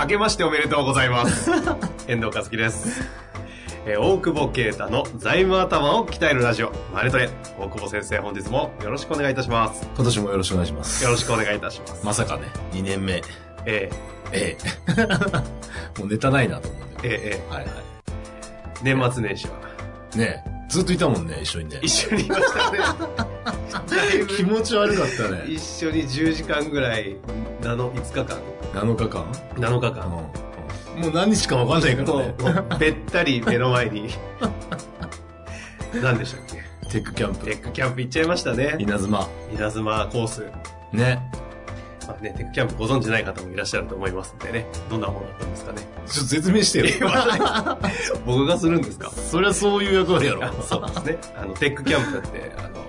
明けましておめでとうございます。遠藤和樹です。えー大久保啓太の財務頭を鍛えるラジオ、マネトレ。大久保先生、本日もよろしくお願いいたします。今年もよろしくお願いします。よろしくお願いいたします。まさかね、2年目。えええ。もうネタないなと思うんー、で。えー、えはいはー、年末年始は。い。ねずっといたもんね、一緒にね。一緒にいましたね。気持ち悪かったね。一緒に10時間ぐらい、7、5日間7日間？7日間。うん。もう何日かわかんないからもね。う、べったり目の前に。何でしたっけ？テックキャンプ。テックキャンプ行っちゃいましたね。稲妻。稲妻コース。ね。まあね、テックキャンプご存知ない方もいらっしゃると思いますんでね。どんなものだったんですかね。ちょっと説明してよ。僕がするんですか？そりゃそういう役割やろあ。そうですね。あの、テックキャンプって、あの、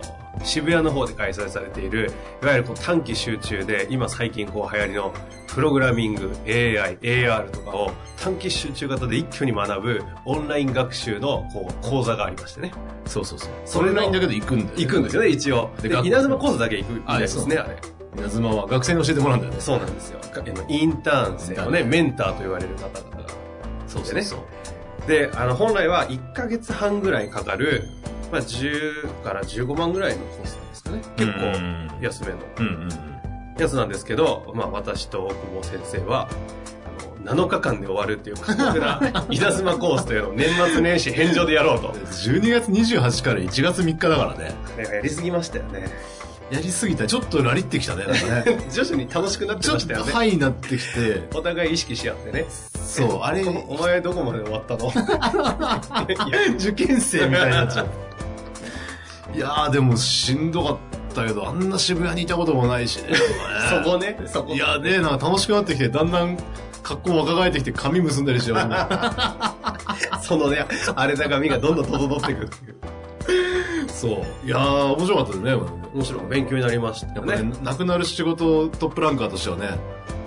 渋谷の方で開催されている、いわゆるこう短期集中で、今最近こう流行りの、プログラミング、AI、AR とかを短期集中型で一挙に学ぶオンライン学習のこう講座がありましてね。そうそうそう。それのそれないんだけど行くんだよね。行くんですよね、一応。で、稲妻コースだけ行くみたいですね、ああれ。稲妻は学生に教えてもらうんだよね。そうなんですよ。インターン生のね、メンターと言われる方々が。そうそうそうで、あの、本来は1ヶ月半ぐらいかかる、まあ、10から15万ぐらいのコースなんですかね。結構安めの。やつなんですけど、まあ、私と大久保先生は、あの、7日間で終わるっていう過酷な稲妻コースというのを年末年始返上でやろうと。12月28から1月3日だからね。やりすぎましたよね。やりすぎた。ちょっとラリってきたね。なんかね。徐々に楽しくなってちょっとましたよね。ハイになってきて、お互い意識し合ってね。そう、あれ、おお前どこまで終わったの？受験生みたいになっちゃう。いやーでもしんどかったけど、あんな渋谷にいたこともないしね。そこね、そこ。いやね、なんか楽しくなってきて、だんだん格好若返ってきて髪結んだりして、そのね、荒れた髪がどんどん整っていくっていう。そう。いやー面白かったですね。面白い。勉強になりました。やっぱね、なくなる仕事トップランカーとしてはね、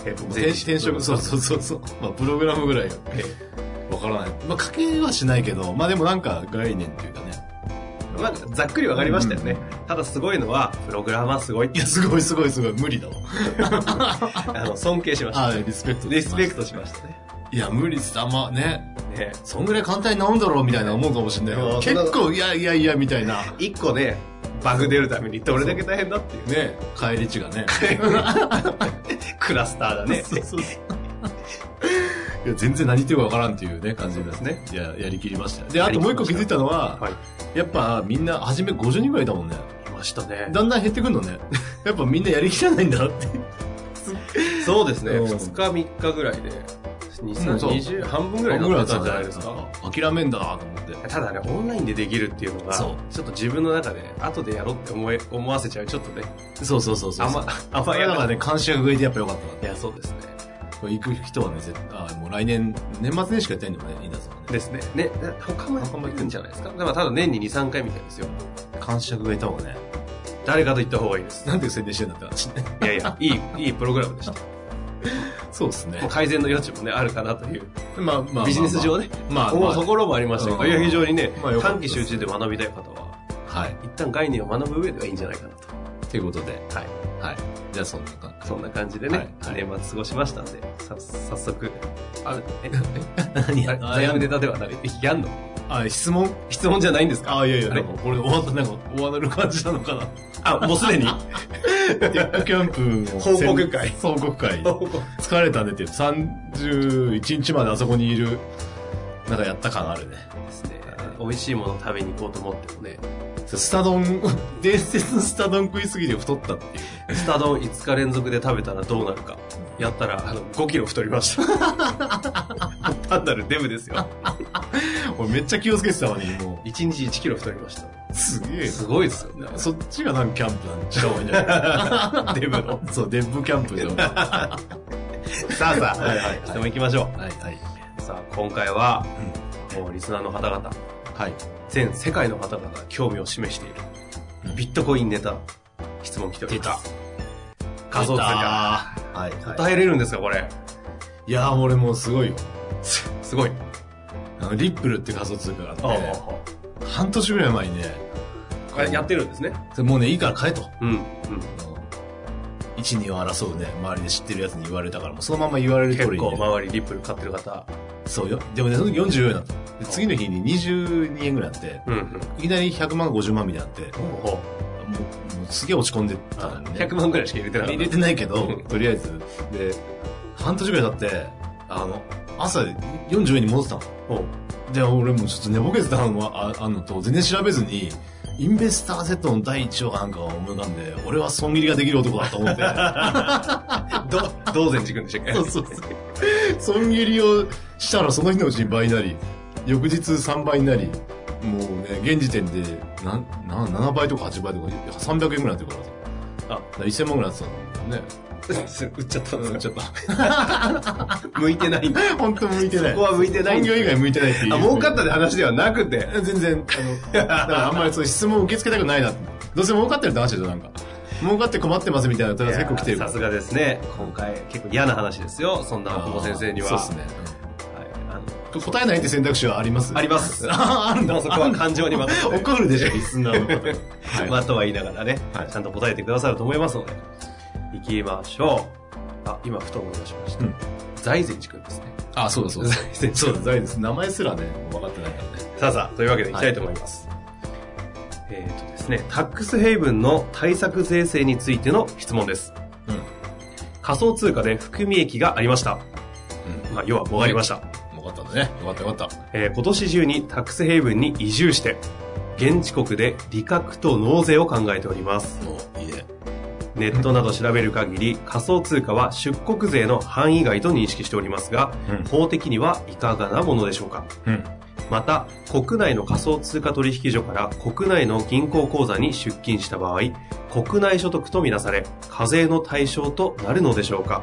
転転職、そうそうそうそう。まあ、プログラムぐらいわからない。まあ、書けはしないけど、まあでもなんか概念っていうかね。えまあ、ざっくりわかりましたよね。ただすごいのは、プログラマーすごい。いや、すごいすごいすごい、無理だわ。あの、尊敬しました。あリスペクト。リスペクトしましたね。いや、無理っす。あんまね、ねそんぐらい簡単に治るんだろうみたいな思うかもしれないけ結構、いやいやいや、みたいな。一個ね、バグ出るためにどれだけ大変だっていうね。ね、帰り値がね。クラスターだね。そうそうそう。いや、全然何言ってるかわからんっていうね、感じですね。いや、やりきりましたよ。で、あともう一個気づいたのは、はい。やっぱみんな、初め50人ぐらいいたもんね。いましたね。だんだん減ってくんのね。やっぱみんなやりきらないんだなって。そうですね。うん2日3日ぐらいで、2、うんそう20、半分ぐらいになってたんじゃないですか。諦めんだなと思って。ただね、オンラインでできるっていうのが、ちょっと自分の中で、後でやろうって思え、思わせちゃう、ちょっとね、そうそうそうそう。あんま、あんまや。だからね、監視役がいてやっぱよかったいや、そうですね。これ行く人はね、絶対、あもう来年、年末年始かやってんのよね、稲さんはね。ですね。ね、他も他も行くんじゃないですか？でもただ年に2、3回みたいですよ。監視役がいた方がね。誰かと言った方がいいです。なんで宣伝してんだって話ね。いやいや、いい、いいプログラムでした。そうですね。改善の余地もね、あるかなという。まあまあまあ。ビジネス上ね。まあ、思うまあ、ところもありましたけど、うんいや、非常にね、短期集中で学びたい方は、はい。一旦概念を学ぶ上ではいいんじゃないかなということで、と。はい。はい。じゃあそんな感じ。そんな感じでね、はい。はい。年末過ごしましたんで、さ、早速、あ、え、何あれ財務ネタではない。えやんの？あ、質問？質問じゃないんですか？あ、いやいや、あれ？なんか、これ終わった、なんか、終わる感じなのかな。あ、もうすでに？テックキャンプの報告会。報告会。疲れたねって、31日まであそこにいる、なんかやった感あるね。ですね。美味しいもの食べに行こうと思ってもね、スタ丼、伝説のスタ丼食いすぎて太ったっていう。スタ丼5日連続で食べたらどうなるか。やったら、あの、5キロ太りました。単なるデブですよ。俺めっちゃ気をつけてたのに、も1日1キロ太りました。う、すげえすごいですよね。な。そっちがなんかキャンプなんちゃう方がいいんじゃない デブの。そう、デブキャンプで。は さあさあ、はいはい質問行きましょいはい。う。さあ、今回は、もうリスナーの方々、はい。全世界の方々が興味を示している、うんビットコインネタ、質問来ております。仮想通貨。はい。はい。答えれるんですか、これ？いやー、俺もうすごいよ。すごい。あの、リップルって仮想通貨がああって、半年ぐらい前にね、これやってるんですね？もうね、いいから買えと。うん。うん。あの一二を争うね、周りで知ってるやつに言われたから、もうそのまま言われる通りにね、結構周りリップル買ってる方。そうよ。でもね、その時44円だった。で次の日に22円ぐらいあって、うんうん。いきなり100万、50万みたいになって、もほうう、もうすげえ落ち込んでたのにね。100万ぐらいしか入れてなか。入れてないけどうん、とりあえず。で、半年ぐらい経って、あの、朝40円に戻ってたの。ほうで、俺もちょっと寝ぼけてたのがああんのと、全然調べずに、インベスターセットの第一話がなんか思い浮かんで、俺は損切りができる男だと思って。ど、道前寺君でしたっけ？そうそうそう。損切りをしたらその日のうちに倍になり、翌日3倍になり、もうね、現時点で、なん、なん、7倍とか8倍とか、300円ぐらいになってるからさ。あだから1000万ぐらいになってたんだよね。売っちゃったんですかちょっと。向いてないんだ。本当向いてない。そこは向いてない本業以外向いてないっていう。あ、儲かったって話ではなくて。全然、あの、だからあんまりそう質問を受け付けたくないな。どうせ儲かってるって話でしょ、なんか。儲かって困ってますみたいな問い合わせ結構来てる。さすがですね。今回結構嫌な話ですよ。そんな久保先生には。そうですね。はい答えないって選択肢はあります？あります。ああるんだ。そこは感情に任せて。怒るでしょ、リスナーの方。はいまあ、とは言いながらね、はいちゃんと答えてくださると思いますので、行きましょう。あ、今、ふと思い出しました。うん財前寺君ですね。あ、そうだそうだ。財前寺そうだ、財です。名前すらね、分かってないからね。さあさあ、というわけでいきたいと思います。えっ、とですね、タックスヘイブンの対策税制についての質問です。うん。仮想通貨で含み益がありました。うん。まあ、要は、わりました。分かったんだね。よかったよかった。えー今年中にタックスヘイブンに移住して、現地国で利確と納税を考えております。もう、いいね。ネットなど調べる限り仮想通貨は出国税の範囲外と認識しておりますが、うん法的にはいかがなものでしょうか？うん。また、国内の仮想通貨取引所から国内の銀行口座に出金した場合、国内所得とみなされ、課税の対象となるのでしょうか。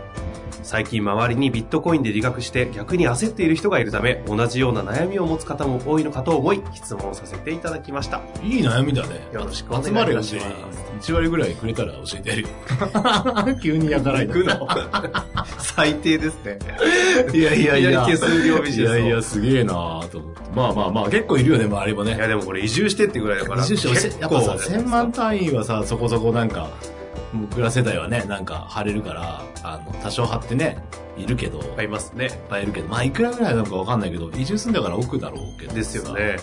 最近周りにビットコインで利確して逆に焦っている人がいるため、同じような悩みを持つ方も多いのかと思い、質問させていただきました。いい悩みだね。よろしくお願い集まれがします1割ぐらいくれたら教えてやるよ。急にやからい行くの？最低ですね。いやいやいや。いやいや、すげえなーと思って。まあまあまあ、結構いるよね、周りもね。いやでもこれ移住してってぐらいだから。移住者結構やっぱさ、1000万単位はさ、そこそこなんか、僕ら世代はね、なんか張れるから、あの、多少張ってね、いるけど、いますね。ぱいいるけど、まあいくらぐらいなのかわかんないけど、移住すんだから奥だろうけど。ですよ。ね。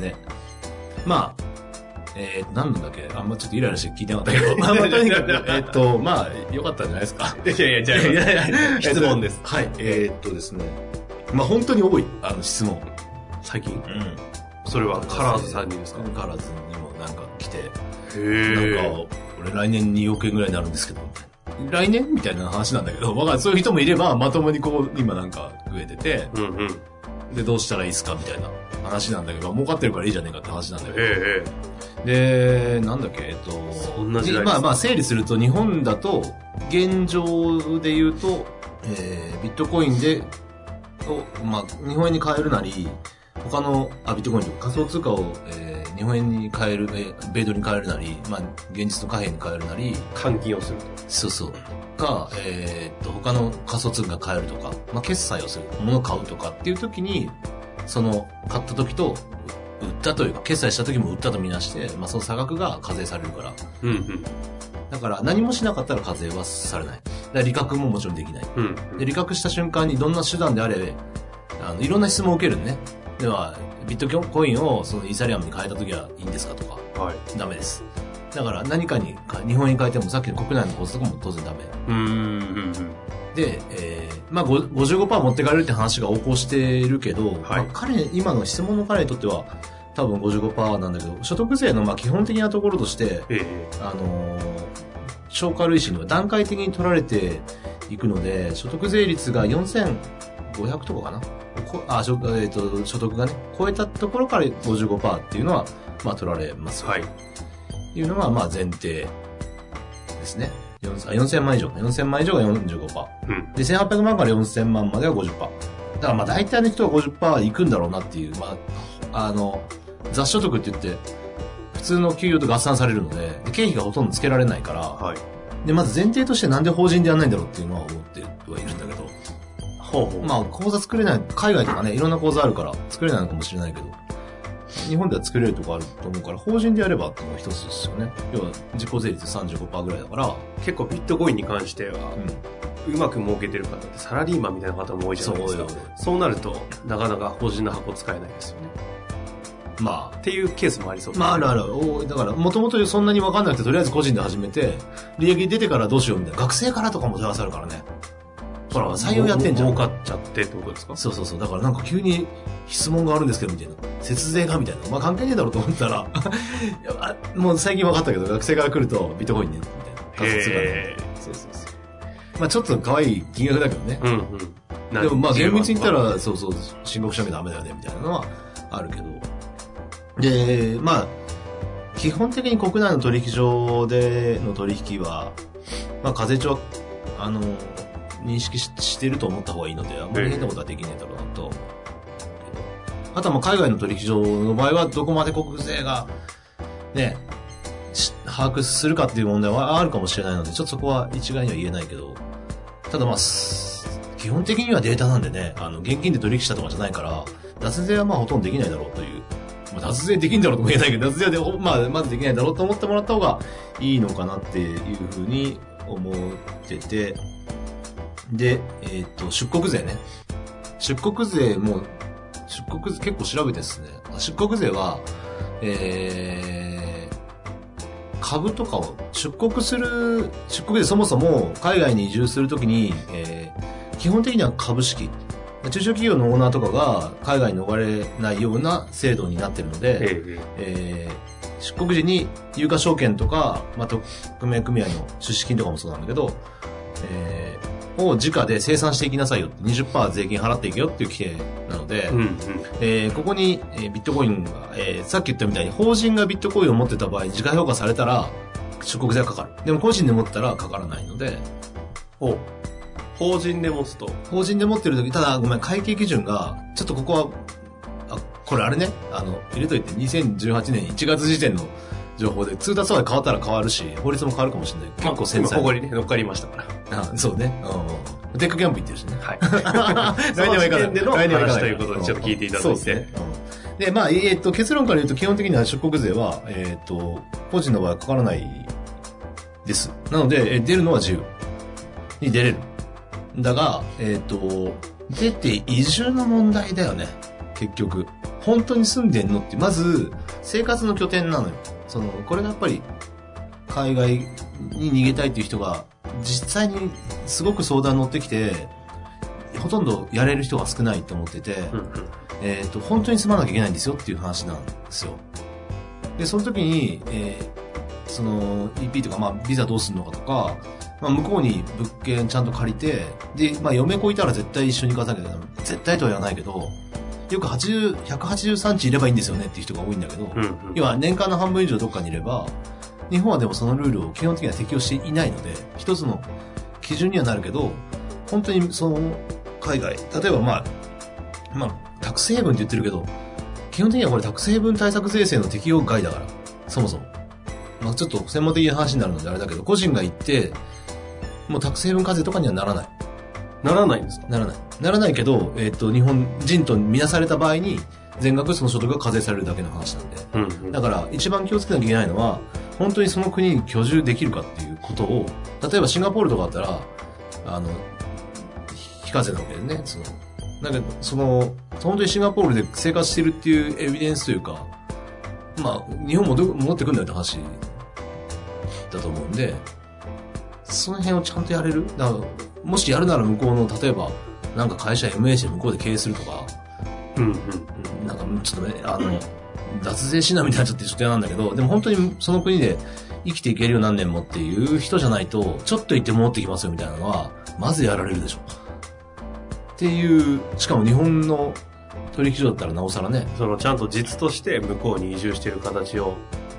ね。まあ、えー、何なんだっけ？あんまちょっとイライラして聞いてなかったけど、まあまあとにかく、えっと、まあ、よかったんじゃないですか？いやいや、じゃあ、いやいやいや質問です。はい、えー、っとですね。まあ本当に多い、あの質問。最近うん。それはカラーズさんにですかカラーズにもなんか来て、へなんか、俺来年2億円ぐらいになるんですけど、みたいな。来年みたいな話なんだけど、わかそういう人もいれば、まともにこう、今なんか増えてて、うんうん。で、どうしたらいいですかみたいな話なんだけど、儲かってるからいいじゃねえかって話なんだけど。ええで、なんだっけ、えっと、まあまあ整理すると、日本だと、現状で言うと、えー、ビットコインで、をまあ、日本円に変えるなり、他の、あ、ビットコインとか仮想通貨を、えー、日本円に変える、えー米ドルに変えるなり、まあ、現実の貨幣に変えるなり、換金をすると。そうそう。か、えーっと、他の仮想通貨変えるとか、まあ、決済をする、物を買うとかっていう時に、その、買った時と、売ったというか、決済した時も売ったとみなして、まあ、その差額が課税されるから。うんうん。だから、何もしなかったら課税はされない。だから、利確ももちろんできない。うん。で、利確した瞬間にどんな手段であれ、あの、いろんな質問を受けるね。では、ビットコインをそのイーサリアムに変えた時はいいんですかとか、はい。ダメです。だから何かにか、日本円に変えてもさっきの国内の口座とかも当然ダメ。うーん。うんで、えー、まあ、ご55%持ってかれるって話が横行しているけど、はいまあ、彼、今の質問の彼にとっては、多分55%なんだけど、所得税のまあ基本的なところとして、ええあのー超過累進には段階的に取られていくので、所得税率が4500とかかな？こあ、所,、えー、と所得がね、超えたところから55%っていうのは、まあ取られますよ。はい。いうのが、まあ前提ですね。4000あ4000万以上。4000万以上が45%。うん。で、1800万から4000万までは50%。だからまあ大体の人は50%いくんだろうなっていう、まあ、あの、雑所得って言って、普通の給与と合算されるので、で経費がほとんどつけられないから、はい。で、まず前提としてなんで法人でやんないんだろうっていうのは思ってはいるんだけど、ほうほう。まあ口座作れない、海外とかね、いろんな口座あるから作れないのかもしれないけど、日本では作れるとこあると思うから、法人でやればっていうのが一つですよね。要は自己税率35%ぐらいだから、結構ビットコインに関しては、ううまく儲けてる方ってサラリーマンみたいな方も多いじゃないですか。そうよそうなると、なかなか法人の箱使えないですよね。ん。まあ、っていうケースもありそうですねまあ、あるある。おだから、もともとそんなに分かんなくて、とりあえず個人で始めて、利益出てからどうしようみたいな。学生からとかも問い合わせあるからね。ほら、採用やってんじゃん。儲かっちゃってってことですか？そうそうそう。だからなんか急に質問があるんですけど、みたいな。節税がみたいな。まあ関係ねえだろうと思ったら、もう最近分かったけど、学生から来るとビットコインね、みたいな。仮想通貨ねへそうそうそう。まあちょっと可愛い金額だけどね。うんうん。でもまあ厳密に言ったら、ら、そうそう、申告しなきゃダメだよね、みたいなのはあるけど。で、まあ、基本的に国内の取引所での取引は、まあ課税庁、あの、認識ししてると思った方がいいので、あんまり変なことはできないだろうなと。あとはまあ海外の取引所の場合は、どこまで国税が、ね、把握するかっていう問題はあるかもしれないので、ちょっとそこは一概には言えないけど、ただまあ、基本的にはデータなんでね、あの、現金で取引したとかじゃないから、脱税はまあほとんどできないだろうという。まあ、脱税できんだろうとも言えないけど、脱税でまあ、まずできないだろうと思ってもらった方がいいのかなっていうふうに思ってて、で、えっ、と、出国税ね。出国税も、出国税結構調べてですね、出国税は、えー、株とかを出国する、出国税そもそも海外に移住するときに、えー基本的には株式、中小企業のオーナーとかが海外に逃れないような制度になってるので、えええー出国時に有価証券とか、まあ、匿名組合の出資金とかもそうなんだけど、えーを直で生産していきなさいよって。20%税金払っていけよっていう規定なので、うんうん。えーここに、えービットコインが、えーさっき言ったみたいに法人がビットコインを持ってた場合、自家評価されたら出国税がかかる。でも個人で持ってたらかからないので、お法人で持つと、法人で持ってる時、ただごめん、会計基準が、ちょっとここは、あ、これあれね、あの、入れといて、2018年1月時点の情報で、通達は変わったら変わるし、法律も変わるかもしれない。結構繊細。ここにね、乗っかりましたから。あそうね。うん。テックキャンプ行ってるしね。はい。来年は行かない。来年は行かない話ということでちょっと聞いていただいてそうですね。うんで、まあ、えーっと、結論から言うと、基本的には出国税は、えーっと、個人の場合はかからないです。なので、えー出るのは自由に出れる。だが、えーっと、出て移住の問題だよね。結局。本当に住んでんのって、まず、生活の拠点なのよ。その、これがやっぱり、海外に逃げたいっていう人が、実際にすごく相談乗ってきて、ほとんどやれる人が少ないと思ってて、うんうん。えっ、と、本当に住まなきゃいけないんですよっていう話なんですよ。で、その時に、えーその EP とか、まあ、ビザどうするのかとか、まあ、向こうに物件ちゃんと借りて、で、まあ、嫁子いたら絶対一緒に行かなきゃダメ。絶対とは言わないけど、よく80、183地いればいいんですよねっていう人が多いんだけど、うんうん。要は年間の半分以上どっかにいれば、日本はでもそのルールを基本的には適用していないので、一つの基準にはなるけど、本当にその海外、例えばまあ、まあ、タックスヘイブンって言ってるけど、基本的にはこれタックスヘイブン対策税制の適用外だから、そもそも。まあちょっと専門的な話になるのであれだけど、個人が行って、もうタックスヘイブン課税とかにはならない。ならないんですか？ならない。ならないけど、えっ、と、日本人とみなされた場合に、全額その所得が課税されるだけの話なんで。うんうん。だから、一番気をつけなきゃいけないのは、本当にその国に居住できるかっていうことを、例えばシンガポールとかだったら、あの、非課税なわけでね、その、なんか、その、本当にシンガポールで生活してるっていうエビデンスというか、まあ、日本もど戻ってくんだよって話だと思うんで、その辺をちゃんとやれる？だからもしやるなら向こうの、例えば、なんか会社 MH で向こうで経営するとか、うんうん。なんかちょっとね、あの、脱税しなみたいなちょっとちょっと嫌なんだけど、でも本当にその国で生きていけるよ何年もっていう人じゃないと、ちょっと行って戻ってきますよみたいなのは、まずやられるでしょ。っていう、しかも日本の取引所だったらなおさらね、そのちゃんと実として向こうに移住している形を、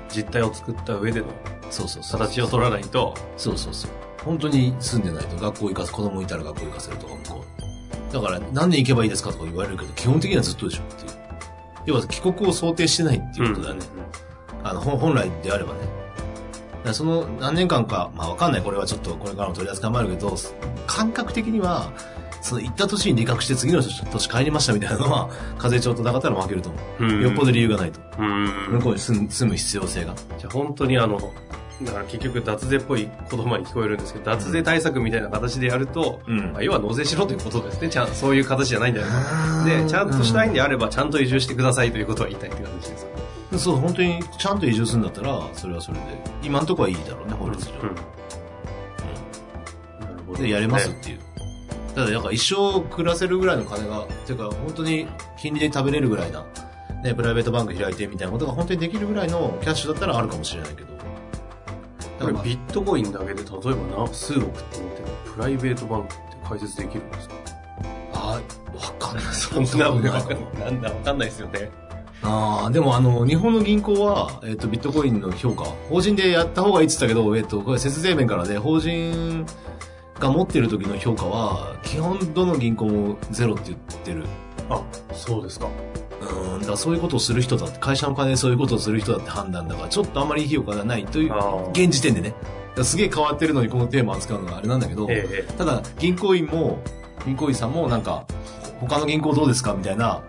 実態を作った上でのそうそうそう。形を取らないと、そうそうそう。本当に住んでないと学校行かせ、子供いたら学校行かせるとか向こう。だから何年行けばいいですかとか言われるけど、基本的にはずっとでしょっていう。要は帰国を想定してないっていうことだよね。あの、本本来であればね。その何年間か、まあわかんない、これはちょっとこれからも取り扱いもあるけど、感覚的には、その行った年に理覚して次の年帰りましたみたいなのは、風邪町となかったら負けると思う。うんよっぽど理由がないと。うん。向こうに住む必要性が。じゃあ本当にあの、だから結局脱税っぽい言葉に聞こえるんですけど、脱税対策みたいな形でやると、うんまあ要は納税しろということですね。ちゃんそういう形じゃないんだよね。で、ちゃんとしたいんであれば、ちゃんと移住してくださいということは言いたいって感じですか。そう、本当にちゃんと移住するんだったら、それはそれで。今んとこはいいだろうね、法律上。うん。なるほど。で、やれますっていう。ただ、なんか一生暮らせるぐらいの金が、ていうか本当に金利で食べれるぐらいな、ね、プライベートバンク開いてみたいなことが本当にできるぐらいのキャッシュだったらあるかもしれないけど。だからビットコインだけで例えばな数億って思ってるプライベートバンクって解説できるんですか？あーわかんない。そんなわかんない。なんだわかんないですよね。ああ、でもあの、日本の銀行は、えっ、と、ビットコインの評価、法人でやった方がいいって言ったけど、えっ、と、これ節税面からで、法人が持ってる時の評価は、基本どの銀行もゼロって言ってる。あ、そうですか。うん、だそういうことをする人だって、会社の金でそういうことをする人だって判断だから、ちょっとあんまりいい評価がないという現時点でね。すげえ変わってるのにこのテーマを扱うのがあれなんだけど、ええ。ただ、銀行員も、銀行員さんもなんか、他の銀行どうですかみたいな、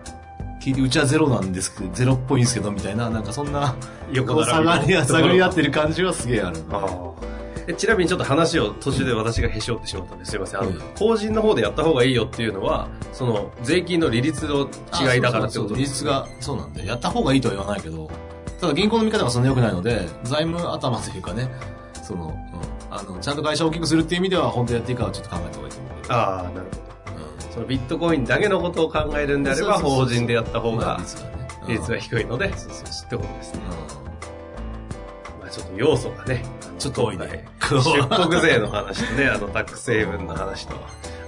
聞いて、うちはゼロなんですけど、ゼロっぽいんですけど、みたいな、なんかそんな、横下がりや、下がり合ってる。る感じはすげえある。ああ。えちなみにちょっと話を途中で私がへし折ってしまったんですいません。あのうん、法人の方でやった方がいいよっていうのは、その、税金の利率の違いだからってこと利率が、そうなんで、やった方がいいとは言わないけど、ただ銀行の見方がそんな良くないので、財務頭というかね、その、うん、あの、ちゃんと会社を大きくするっていう意味では、本当やっていいかはちょっと考えた方がいいと思う。ああ、なるほど。うんそのビットコインだけのことを考えるんであれば、法人でやった方まあが。利率が低いので、そうそうそってことですね。う。まあちょっと要素がね、ちょっと多いね出国税の話とね、あのタックス成分の話と、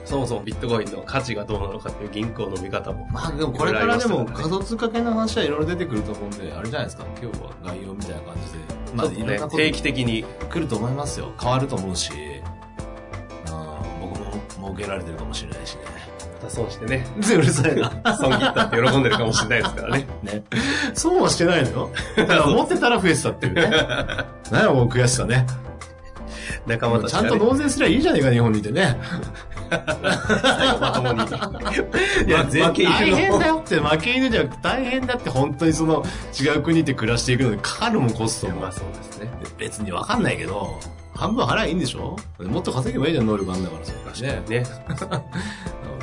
そもそもビットコインの価値がどうなのかっていう銀行の見方も。まあでもこれからでも仮想通貨系の話はいろいろ出てくると思うんで、あれじゃないですか、今日は概要みたいな感じで。まあねいろんなこと定期的に、来ると思いますよ。変わると思うし、うん、僕も儲けられてるかもしれないしね。また損してね、うるさいな。損切ったって喜んでるかもしれないですからね。ね。そうはしてないのよ。だから思ってたら増えてたっていうね。何やもう悔しさね。仲間たちが、ね、ちゃんと納税すりゃいいじゃねえか、日本にいてね。最後まともに。いや、ま税金大変だよ。よって、負け犬じゃなくて大変だって、本当にその、違う国で暮らしていくのにかかるもんコストもまあ。そうですね。別にわかんないけど、半分払えばいいんでしょ？もっと稼げばいいじゃん、能力あんだから、それね。ね。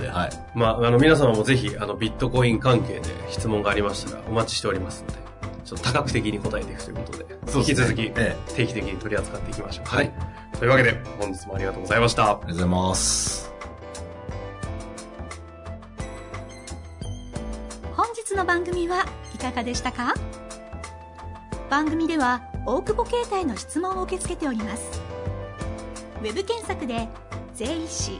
で、はい。まあ、あの、皆様もぜひ、あの、ビットコイン関係で質問がありましたら、お待ちしておりますので、ちょっと多角的に答えていくということで、ですね引き続き、え定期的に取り扱っていきましょう。はい。というわけで、本日もありがとうございました。ありがとうございます。本日の番組はいかがでしたか？番組では大久保携帯の質問を受け付けておりますウェブ検索で「税理士